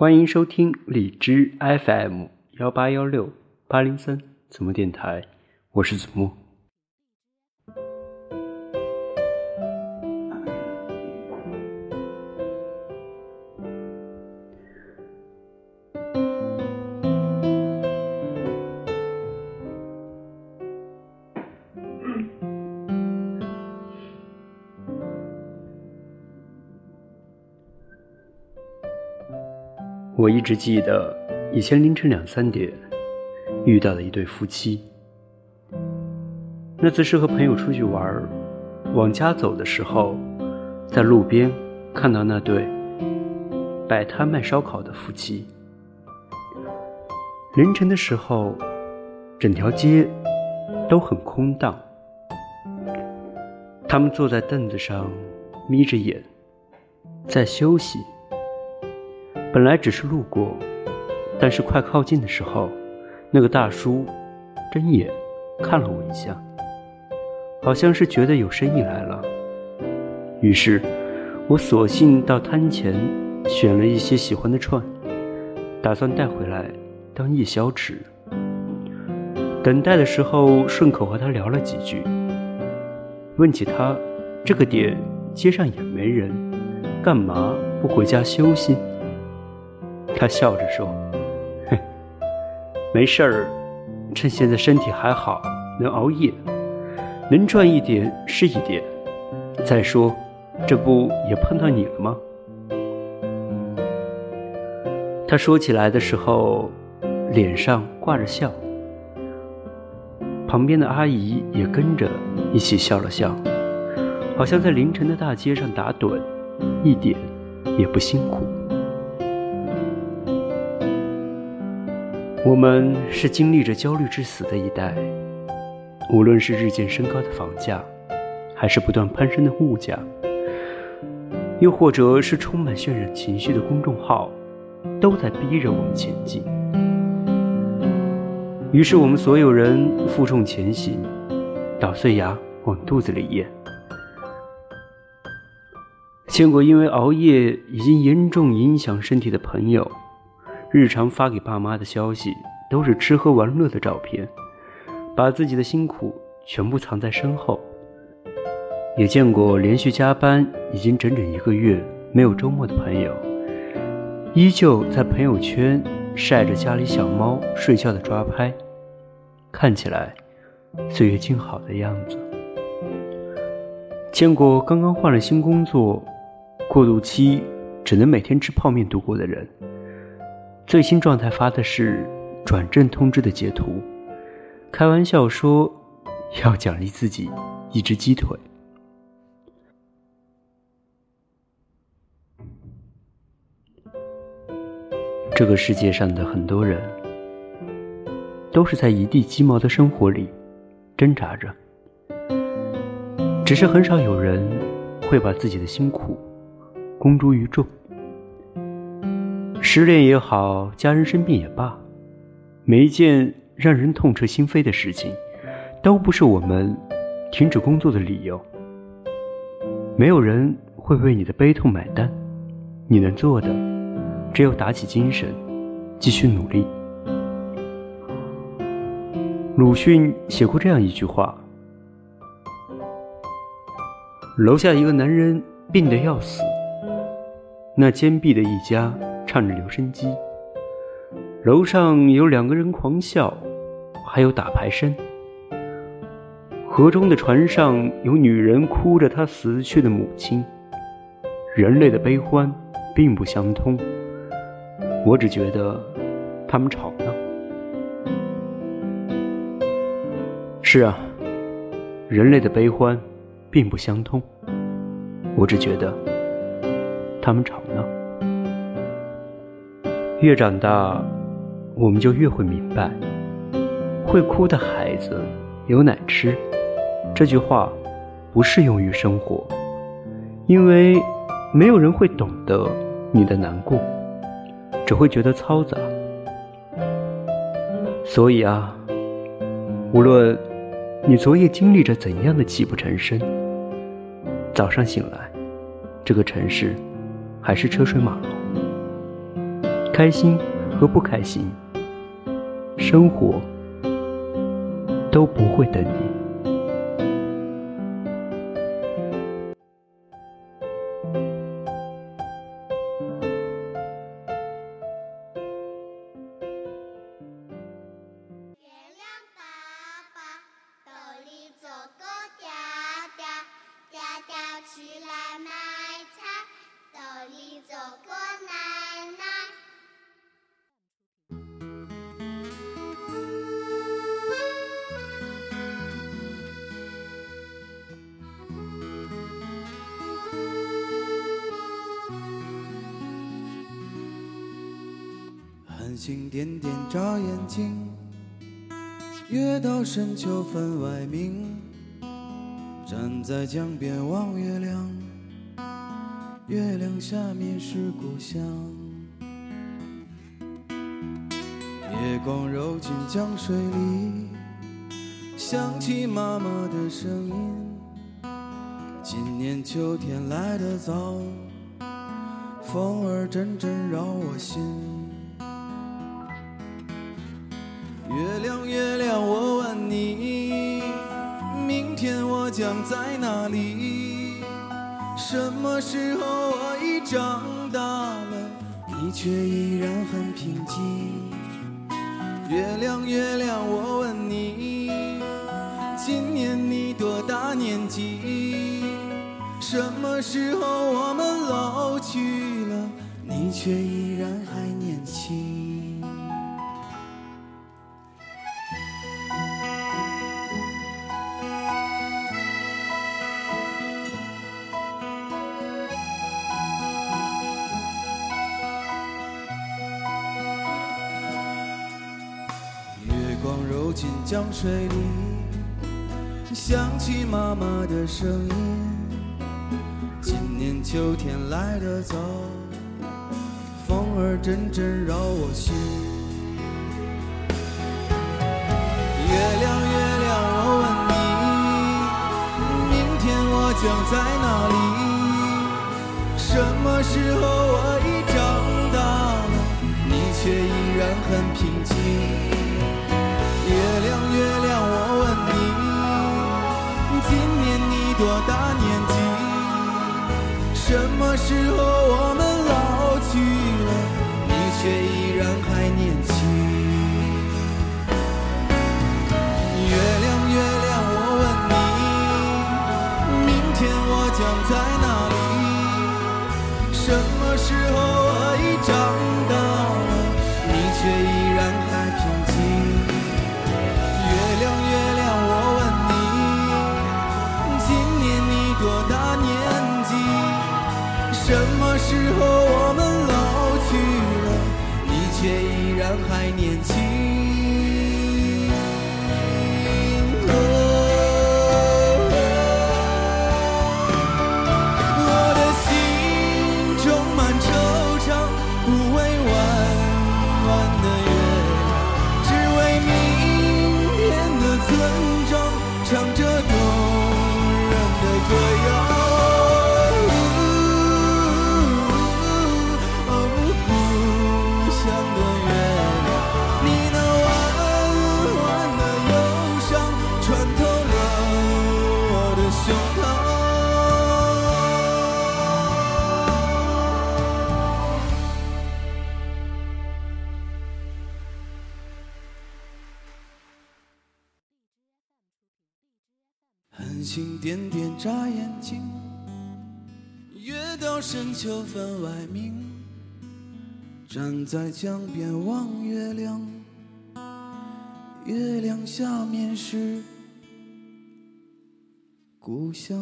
欢迎收听荔枝 FM 幺八幺六八零三子木电台，我是子木。我一直记得以前凌晨两三点遇到的一对夫妻。那次是和朋友出去玩，往家走的时候，在路边看到那对摆摊卖烧烤的夫妻。凌晨的时候，整条街都很空荡，他们坐在凳子上，眯着眼，在休息。本来只是路过，但是快靠近的时候，那个大叔睁眼看了我一下，好像是觉得有生意来了。于是，我索性到摊前选了一些喜欢的串，打算带回来当夜宵吃。等待的时候，顺口和他聊了几句，问起他这个点街上也没人，干嘛不回家休息？他笑着说：“哼，没事儿，趁现在身体还好，能熬夜，能赚一点是一点。再说，这不也碰到你了吗？”他说起来的时候，脸上挂着笑，旁边的阿姨也跟着一起笑了笑，好像在凌晨的大街上打盹，一点也不辛苦。我们是经历着焦虑致死的一代，无论是日渐升高的房价，还是不断攀升的物价，又或者是充满渲染情绪的公众号，都在逼着我们前进。于是，我们所有人负重前行，捣碎牙往肚子里咽。见过因为熬夜已经严重影响身体的朋友。日常发给爸妈的消息都是吃喝玩乐的照片，把自己的辛苦全部藏在身后。也见过连续加班已经整整一个月没有周末的朋友，依旧在朋友圈晒着家里小猫睡觉的抓拍，看起来岁月静好的样子。见过刚刚换了新工作，过渡期只能每天吃泡面度过的人。最新状态发的是转正通知的截图，开玩笑说要奖励自己一只鸡腿。这个世界上的很多人都是在一地鸡毛的生活里挣扎着，只是很少有人会把自己的辛苦公诸于众。失恋也好，家人生病也罢，每一件让人痛彻心扉的事情，都不是我们停止工作的理由。没有人会为你的悲痛买单，你能做的，只有打起精神，继续努力。鲁迅写过这样一句话：楼下一个男人病得要死，那坚壁的一家。唱着留声机，楼上有两个人狂笑，还有打牌声。河中的船上有女人哭着她死去的母亲。人类的悲欢并不相通，我只觉得他们吵闹。是啊，人类的悲欢并不相通，我只觉得他们吵闹。越长大，我们就越会明白，会哭的孩子有奶吃。这句话不适用于生活，因为没有人会懂得你的难过，只会觉得嘈杂。所以啊，无论你昨夜经历着怎样的泣不成声，早上醒来，这个城市还是车水马龙。开心和不开心，生活都不会等你。星点点眨眼睛，月到深秋分外明。站在江边望月亮，月亮下面是故乡。月光揉进江水里，想起妈妈的声音。今年秋天来得早，风儿阵阵扰我心。月亮，月亮，我问你，明天我将在哪里？什么时候我已长大了，你却依然很平静。月亮，月亮，我问你，今年你多大年纪？什么时候我们老去了，你却依然还江水里，想起妈妈的声音。今年秋天来得早，风儿阵阵扰我心。月亮，月亮，我问你，明天我将在哪里？却依然还年轻？月亮，月亮，我问你，明天我将在哪里？什么时候我已长星星点点眨眼睛，月到深秋分外明。站在江边望月亮，月亮下面是故乡。